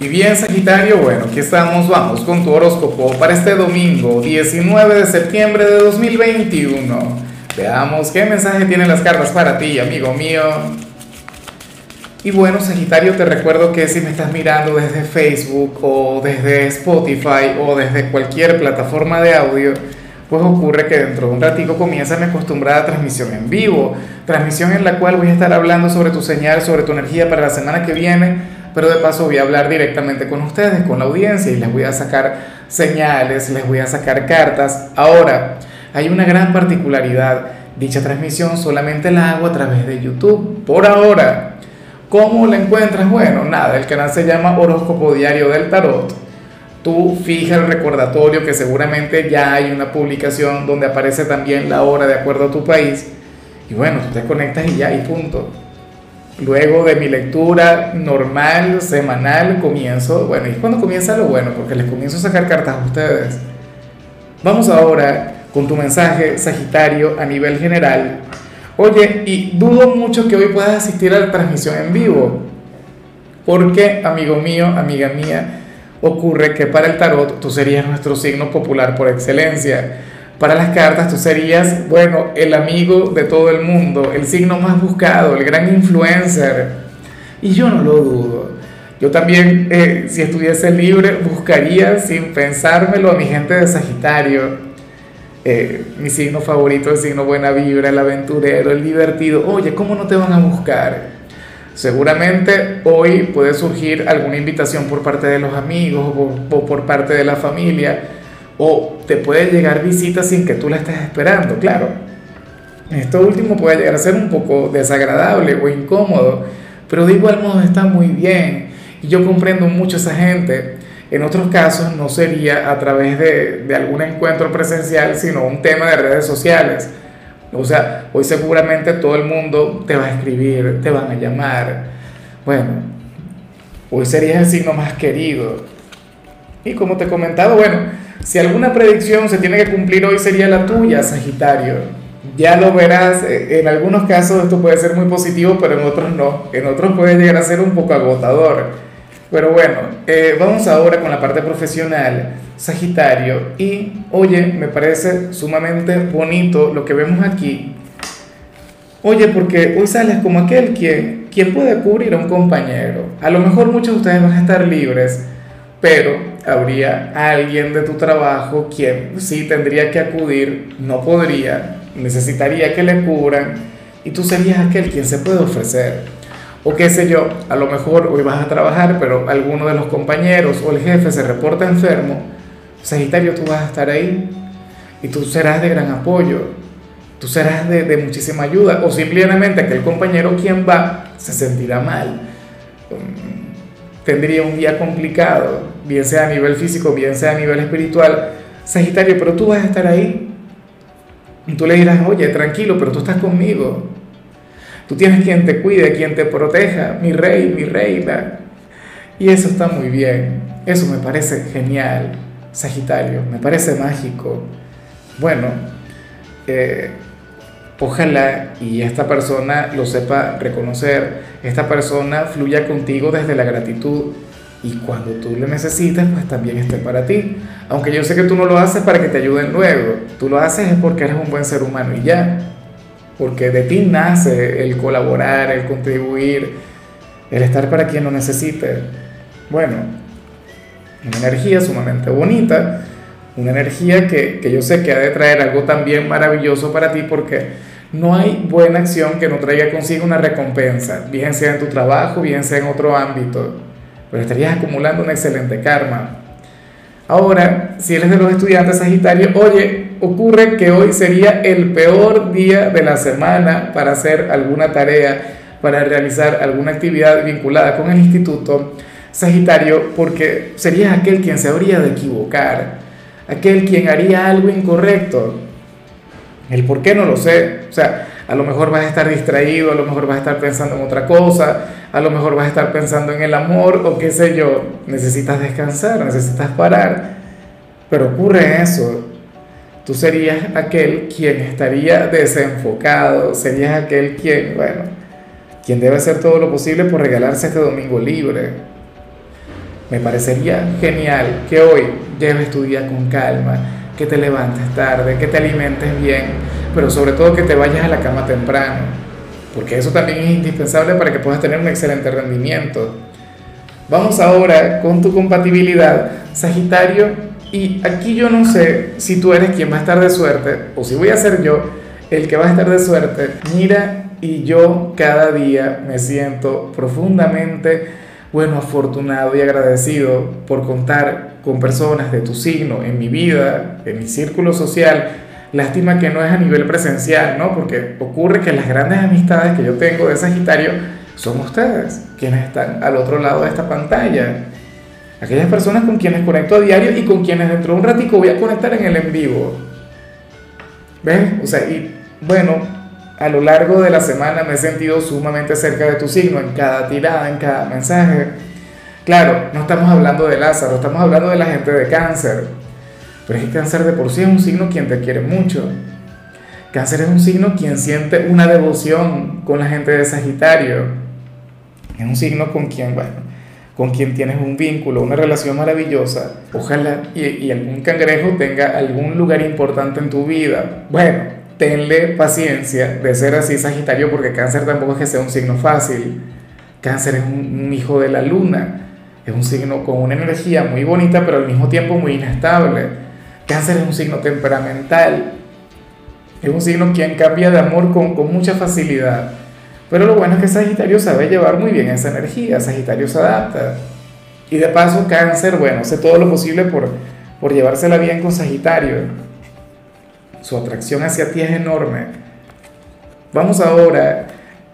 Y bien, Sagitario, bueno, aquí estamos, vamos con tu horóscopo para este domingo, 19 de septiembre de 2021. Veamos qué mensaje tienen las cartas para ti, amigo mío. Y bueno, Sagitario, te recuerdo que si me estás mirando desde Facebook o desde Spotify o desde cualquier plataforma de audio, pues ocurre que dentro de un ratico comienza mi acostumbrada transmisión en vivo, transmisión en la cual voy a estar hablando sobre tu señal, sobre tu energía para la semana que viene pero de paso voy a hablar directamente con ustedes, con la audiencia, y les voy a sacar señales, les voy a sacar cartas. Ahora, hay una gran particularidad, dicha transmisión solamente la hago a través de YouTube, por ahora. ¿Cómo la encuentras? Bueno, nada, el canal se llama Horóscopo Diario del Tarot. Tú fija el recordatorio que seguramente ya hay una publicación donde aparece también la hora de acuerdo a tu país. Y bueno, tú te conectas y ya, y punto. Luego de mi lectura normal, semanal, comienzo, bueno, y es cuando comienza lo bueno, porque les comienzo a sacar cartas a ustedes. Vamos ahora con tu mensaje, Sagitario, a nivel general. Oye, y dudo mucho que hoy puedas asistir a la transmisión en vivo, porque, amigo mío, amiga mía, ocurre que para el tarot tú serías nuestro signo popular por excelencia para las cartas tú serías, bueno, el amigo de todo el mundo, el signo más buscado, el gran influencer. Y yo no lo dudo. Yo también, eh, si estuviese libre, buscaría sin pensármelo a mi gente de Sagitario. Eh, mi signo favorito, el signo buena vibra, el aventurero, el divertido. Oye, ¿cómo no te van a buscar? Seguramente hoy puede surgir alguna invitación por parte de los amigos o por parte de la familia o te puede llegar visita sin que tú la estés esperando, claro. Esto último puede llegar a ser un poco desagradable o incómodo, pero de igual modo está muy bien. Y yo comprendo mucho a esa gente. En otros casos no sería a través de, de algún encuentro presencial, sino un tema de redes sociales. O sea, hoy seguramente todo el mundo te va a escribir, te van a llamar. Bueno, hoy serías el signo más querido. Y como te he comentado, bueno, si alguna predicción se tiene que cumplir hoy sería la tuya, Sagitario. Ya lo verás, eh, en algunos casos esto puede ser muy positivo, pero en otros no. En otros puede llegar a ser un poco agotador. Pero bueno, eh, vamos ahora con la parte profesional, Sagitario. Y oye, me parece sumamente bonito lo que vemos aquí. Oye, porque hoy sales como aquel quien, quien puede cubrir a un compañero. A lo mejor muchos de ustedes van a estar libres pero habría alguien de tu trabajo quien sí tendría que acudir, no podría, necesitaría que le cubran y tú serías aquel quien se puede ofrecer. O qué sé yo, a lo mejor hoy vas a trabajar, pero alguno de los compañeros o el jefe se reporta enfermo, Sagitario, tú vas a estar ahí y tú serás de gran apoyo, tú serás de, muchísima ayuda, o simplemente aquel compañero quien va se sentirá mal tendría un día complicado, bien sea a nivel físico, bien sea a nivel espiritual. Sagitario, pero tú vas a estar ahí. Y tú le dirás, oye, tranquilo, pero tú estás conmigo. Tú tienes quien te cuide, quien te proteja, mi rey, mi reina. Y eso está muy bien. Eso me parece genial, Sagitario. Me parece mágico. Bueno, eh, Ojalá y esta persona lo sepa reconocer, esta persona fluya contigo desde la gratitud y cuando tú le necesites, pues también esté para ti. Aunque yo sé que tú no lo haces para que te ayuden luego, tú lo haces es porque eres un buen ser humano y ya. Porque de ti nace el colaborar, el contribuir, el estar para quien lo necesite. Bueno, una energía sumamente bonita, una energía que, que yo sé que ha de traer algo también maravilloso para ti porque no hay buena acción que no traiga consigo una recompensa, bien sea en tu trabajo, bien sea en otro ámbito, pero estarías acumulando un excelente karma. Ahora, si eres de los estudiantes Sagitario, oye, ocurre que hoy sería el peor día de la semana para hacer alguna tarea, para realizar alguna actividad vinculada con el instituto Sagitario, porque serías aquel quien se habría de equivocar, aquel quien haría algo incorrecto, el por qué no lo sé. O sea, a lo mejor vas a estar distraído, a lo mejor vas a estar pensando en otra cosa, a lo mejor vas a estar pensando en el amor o qué sé yo. Necesitas descansar, necesitas parar. Pero ocurre eso. Tú serías aquel quien estaría desenfocado, serías aquel quien, bueno, quien debe hacer todo lo posible por regalarse este domingo libre. me parecería genial que hoy lleves tu día con calma, que te levantes tarde, que te alimentes bien, pero sobre todo que te vayas a la cama temprano, porque eso también es indispensable para que puedas tener un excelente rendimiento. Vamos ahora con tu compatibilidad, Sagitario, y aquí yo no sé si tú eres quien va a estar de suerte o si voy a ser yo el que va a estar de suerte. Mira, y yo cada día me siento profundamente bueno, afortunado y agradecido por contar con personas de tu signo en mi vida, en mi círculo social. Lástima que no es a nivel presencial, ¿no? Porque ocurre que las grandes amistades que yo tengo de Sagitario son ustedes, quienes están al otro lado de esta pantalla. Aquellas personas con quienes conecto a diario y con quienes dentro de un ratico voy a conectar en el en vivo. ¿Ves? O sea, y bueno, a lo largo de la semana me he sentido sumamente cerca de tu signo, en cada tirada, en cada mensaje. Claro, no estamos hablando de Lázaro, estamos hablando de la gente de cáncer. Pero es que cáncer de por sí es un signo quien te quiere mucho. Cáncer es un signo quien siente una devoción con la gente de Sagitario. Es un signo con quien, bueno, con quien tienes un vínculo, una relación maravillosa. Ojalá y, y algún cangrejo tenga algún lugar importante en tu vida. Bueno, tenle paciencia de ser así Sagitario porque cáncer tampoco es que sea un signo fácil. Cáncer es un, hijo de la luna, es un signo con una energía muy bonita pero al mismo tiempo muy inestable. Cáncer es un signo temperamental, es un signo quien cambia de amor con, con mucha facilidad. Pero lo bueno es que Sagitario sabe llevar muy bien esa energía, Sagitario se adapta. Y de paso Cáncer, bueno, hace todo lo posible por, por llevársela bien con Sagitario su atracción hacia ti es enorme. Vamos ahora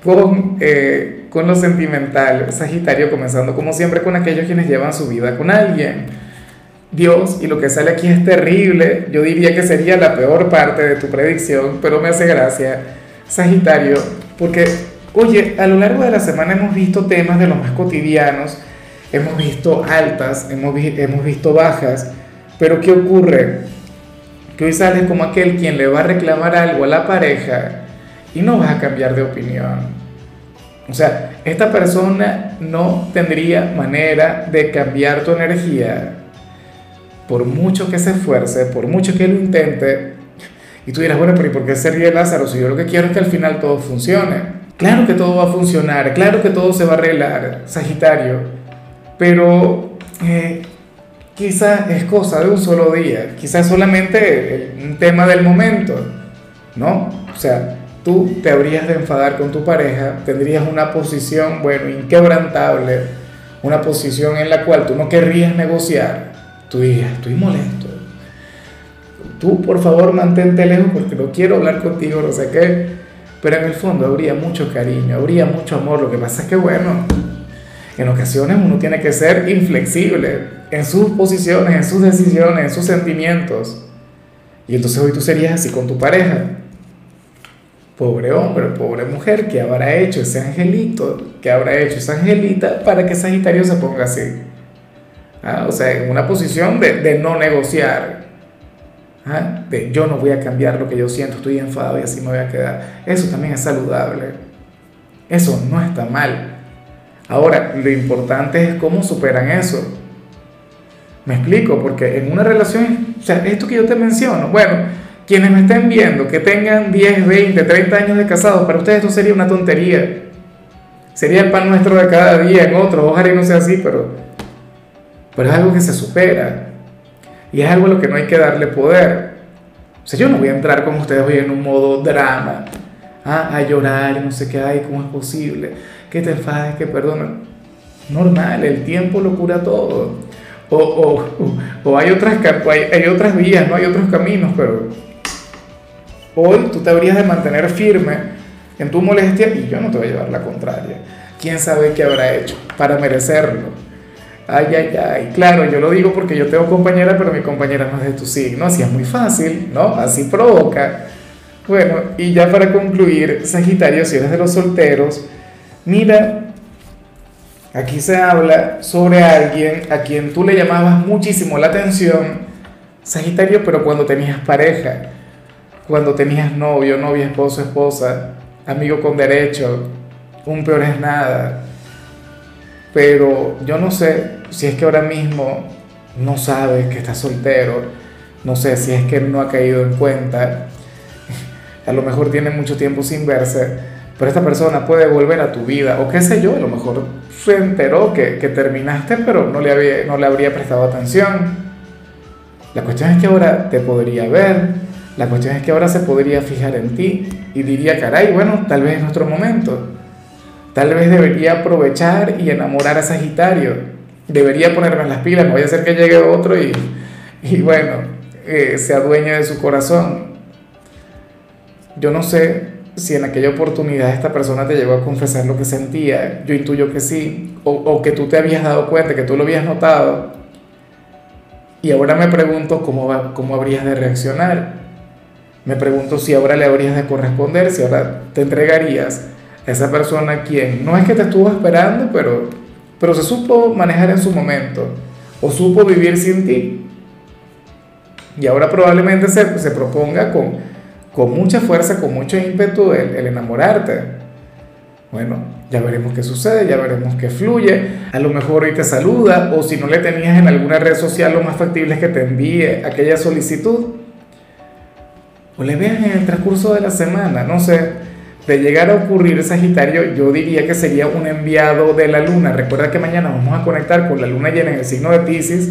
con, eh, con lo sentimental, Sagitario, comenzando como siempre con aquellos quienes llevan su vida con alguien. Dios, y lo que sale aquí es terrible, yo diría que sería la peor parte de tu predicción, pero me hace gracia, Sagitario, porque, oye, a lo largo de la semana hemos visto temas de los más cotidianos, hemos visto altas, hemos, hemos visto bajas, pero ¿qué ocurre? que hoy sales como aquel quien le va a reclamar algo a la pareja y no vas a cambiar de opinión. O sea, esta persona no tendría manera de cambiar tu energía por mucho que se esfuerce, por mucho que lo intente. Y tú dirás, bueno, pero ¿y por qué sería Lázaro? Si yo lo que quiero es que al final todo funcione. Claro que todo va a funcionar, claro que todo se va a arreglar, Sagitario. Pero eh, quizás es cosa de un solo día, quizás solamente un tema del momento, ¿no? O sea, tú te habrías de enfadar con tu pareja, tendrías una posición, bueno, inquebrantable, una posición en la cual tú no querrías negociar, dirías, estoy molesto, tú por favor mantente lejos porque no quiero hablar contigo, no sé qué, pero en el fondo habría mucho cariño, habría mucho amor, lo que pasa es que, bueno, en ocasiones uno tiene que ser inflexible en sus posiciones, en sus decisiones, en sus sentimientos. Y entonces hoy tú serías así con tu pareja. Pobre hombre, pobre mujer, ¿qué habrá hecho ese angelito? ¿Qué habrá hecho esa angelita para que Sagitario se ponga así? Ah, o sea, en una posición de, de no negociar. Ah, de yo no voy a cambiar lo que yo siento, estoy enfadado y así me voy a quedar. Eso también es saludable. Eso no está mal. Ahora, lo importante es cómo superan eso. Me explico, porque en una relación, o sea, esto que yo te menciono, bueno, quienes me estén viendo, que tengan 10, 20, 30 años de casados, para ustedes esto sería una tontería. Sería el pan nuestro de cada día en otro, ojalá y no sea así, pero, pero es algo que se supera. Y es algo a lo que no hay que darle poder. O sea, yo no voy a entrar con ustedes hoy en un modo drama, ¿ah? a llorar, no sé qué hay, cómo es posible que te enfades, que perdona. Normal, el tiempo lo cura todo. O, o, o hay, otras, hay, hay otras vías, no hay otros caminos, pero hoy tú te habrías de mantener firme en tu molestia y yo no te voy a llevar la contraria. ¿Quién sabe qué habrá hecho para merecerlo? Ay, ay, ay. Claro, yo lo digo porque yo tengo compañera, pero mi compañera no es de tu signo. Así es muy fácil, ¿no? Así provoca. Bueno, y ya para concluir, Sagitario, si eres de los solteros, Mira, aquí se habla sobre alguien a quien tú le llamabas muchísimo la atención, Sagitario, pero cuando tenías pareja, cuando tenías novio, novia, esposo, esposa, amigo con derecho, un peor es nada. Pero yo no sé, si es que ahora mismo no sabes que estás soltero, no sé si es que no ha caído en cuenta, a lo mejor tiene mucho tiempo sin verse, pero esta persona puede volver a tu vida, o qué sé yo, a lo mejor se enteró que, que terminaste, pero no le, había, no le habría prestado atención. La cuestión es que ahora te podría ver, la cuestión es que ahora se podría fijar en ti y diría, caray, bueno, tal vez es nuestro momento. Tal vez debería aprovechar y enamorar a Sagitario. Debería ponerme las pilas, no vaya a ser que llegue otro y, y bueno, eh, se de su corazón. Yo no sé si en aquella oportunidad esta persona te llegó a confesar lo que sentía. Yo intuyo que sí. O, que tú te habías dado cuenta, que tú lo habías notado. Y ahora me pregunto cómo, cómo habrías de reaccionar. Me pregunto si ahora le habrías de corresponder, si ahora te entregarías esa persona quien no es que te estuvo esperando, pero, pero se supo manejar en su momento o supo vivir sin ti. Y ahora probablemente se, se proponga con, con mucha fuerza, con mucho ímpetu el, el enamorarte. Bueno, ya veremos qué sucede, ya veremos qué fluye. A lo mejor hoy te saluda o si no le tenías en alguna red social, lo más factible es que te envíe aquella solicitud o le veas en el transcurso de la semana, no sé. De llegar a ocurrir Sagitario, yo diría que sería un enviado de la luna. Recuerda que mañana vamos a conectar con la luna llena en el signo de Pisces.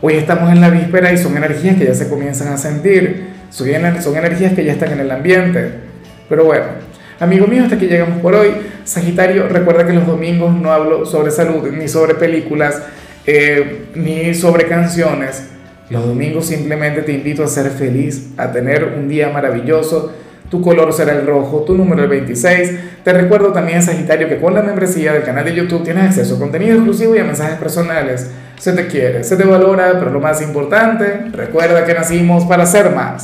Hoy estamos en la víspera y son energías que ya se comienzan a sentir. Son, energías que ya están en el ambiente. Pero bueno, amigo mío, hasta aquí llegamos por hoy. Sagitario, recuerda que los domingos no hablo sobre salud, ni sobre películas, eh, ni sobre canciones. Los domingos simplemente te invito a ser feliz, a tener un día maravilloso tu color será el rojo, tu número el 26. Te recuerdo también, Sagitario, que con la membresía del canal de YouTube tienes acceso a contenido exclusivo y a mensajes personales. Se te quiere, se te valora, pero lo más importante, recuerda que nacimos para ser más.